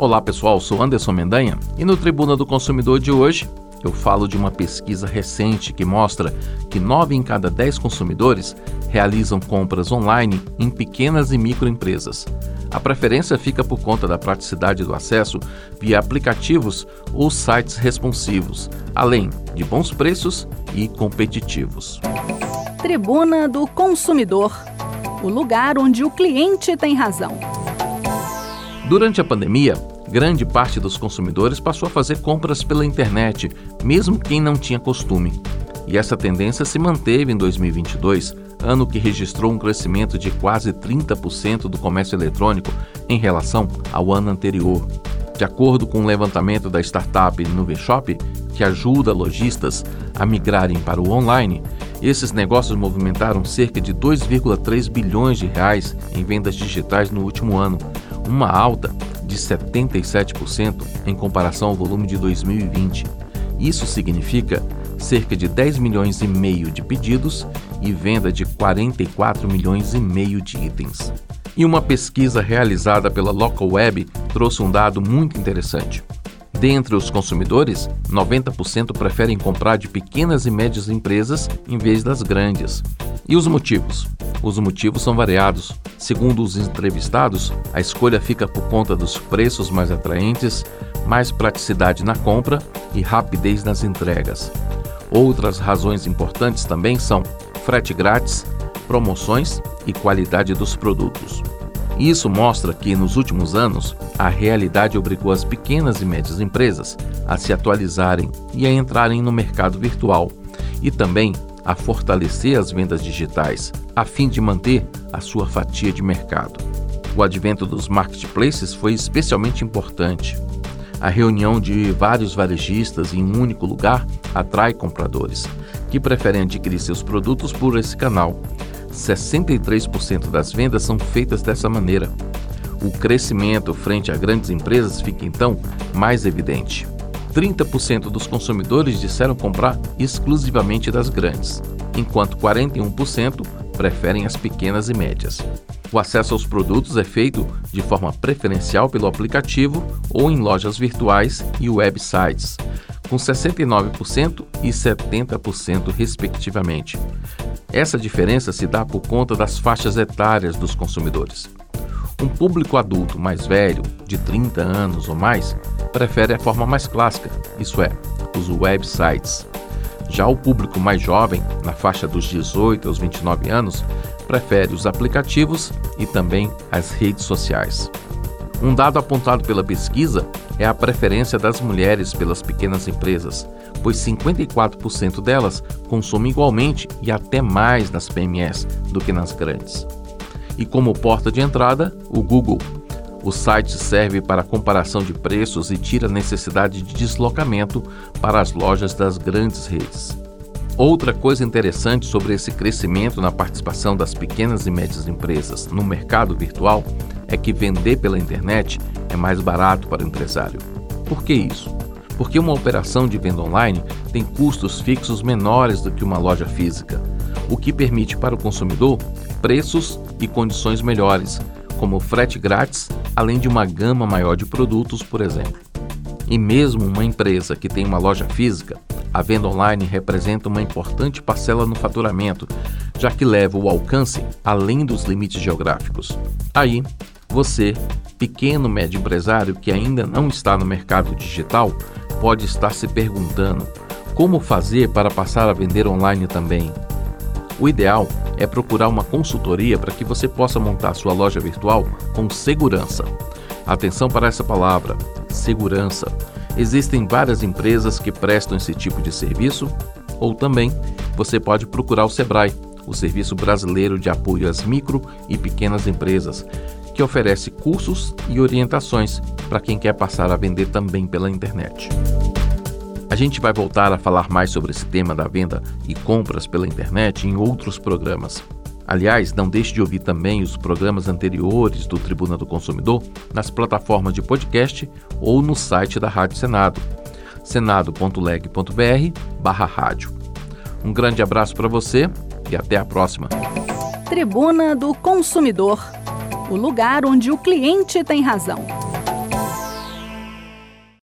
Olá pessoal, sou Anderson Mendanha e no Tribuna do Consumidor de hoje eu falo de uma pesquisa recente que mostra que 9 em cada 10 consumidores realizam compras online em pequenas e microempresas. A preferência fica por conta da praticidade do acesso via aplicativos ou sites responsivos, além de bons preços e competitivos. Tribuna do Consumidor o lugar onde o cliente tem razão. Durante a pandemia, grande parte dos consumidores passou a fazer compras pela internet, mesmo quem não tinha costume. E essa tendência se manteve em 2022, ano que registrou um crescimento de quase 30% do comércio eletrônico em relação ao ano anterior. De acordo com um levantamento da startup Nuveshop, que ajuda lojistas a migrarem para o online, esses negócios movimentaram cerca de 2,3 bilhões de reais em vendas digitais no último ano, uma alta de 77% em comparação ao volume de 2020. Isso significa cerca de 10 milhões e meio de pedidos e venda de 44 milhões e meio de itens. E uma pesquisa realizada pela Local Web trouxe um dado muito interessante. Dentre os consumidores, 90% preferem comprar de pequenas e médias empresas em vez das grandes. E os motivos? Os motivos são variados. Segundo os entrevistados, a escolha fica por conta dos preços mais atraentes, mais praticidade na compra e rapidez nas entregas. Outras razões importantes também são frete grátis, promoções e qualidade dos produtos. Isso mostra que, nos últimos anos, a realidade obrigou as pequenas e médias empresas a se atualizarem e a entrarem no mercado virtual e também a fortalecer as vendas digitais, a fim de manter a sua fatia de mercado. O advento dos marketplaces foi especialmente importante. A reunião de vários varejistas em um único lugar atrai compradores, que preferem adquirir seus produtos por esse canal. 63% das vendas são feitas dessa maneira. O crescimento frente a grandes empresas fica então mais evidente. 30% dos consumidores disseram comprar exclusivamente das grandes, enquanto 41% preferem as pequenas e médias. O acesso aos produtos é feito de forma preferencial pelo aplicativo ou em lojas virtuais e websites, com 69% e 70%, respectivamente. Essa diferença se dá por conta das faixas etárias dos consumidores. Um público adulto mais velho, de 30 anos ou mais, prefere a forma mais clássica, isso é, os websites. Já o público mais jovem, na faixa dos 18 aos 29 anos, prefere os aplicativos e também as redes sociais. Um dado apontado pela pesquisa é a preferência das mulheres pelas pequenas empresas, pois 54% delas consomem igualmente e até mais nas PMS do que nas grandes. E como porta de entrada, o Google. O site serve para comparação de preços e tira a necessidade de deslocamento para as lojas das grandes redes. Outra coisa interessante sobre esse crescimento na participação das pequenas e médias empresas no mercado virtual é que vender pela internet é mais barato para o empresário. Por que isso? Porque uma operação de venda online tem custos fixos menores do que uma loja física, o que permite para o consumidor preços e condições melhores, como frete grátis, além de uma gama maior de produtos, por exemplo. E mesmo uma empresa que tem uma loja física a venda online representa uma importante parcela no faturamento, já que leva o alcance além dos limites geográficos. Aí, você, pequeno médio empresário que ainda não está no mercado digital, pode estar se perguntando como fazer para passar a vender online também. O ideal é procurar uma consultoria para que você possa montar sua loja virtual com segurança. Atenção para essa palavra: segurança Existem várias empresas que prestam esse tipo de serviço, ou também você pode procurar o Sebrae, o Serviço Brasileiro de Apoio às Micro e Pequenas Empresas, que oferece cursos e orientações para quem quer passar a vender também pela internet. A gente vai voltar a falar mais sobre esse tema da venda e compras pela internet em outros programas. Aliás, não deixe de ouvir também os programas anteriores do Tribuna do Consumidor nas plataformas de podcast ou no site da Rádio Senado, senado.leg.br rádio. Um grande abraço para você e até a próxima. Tribuna do Consumidor, o lugar onde o cliente tem razão.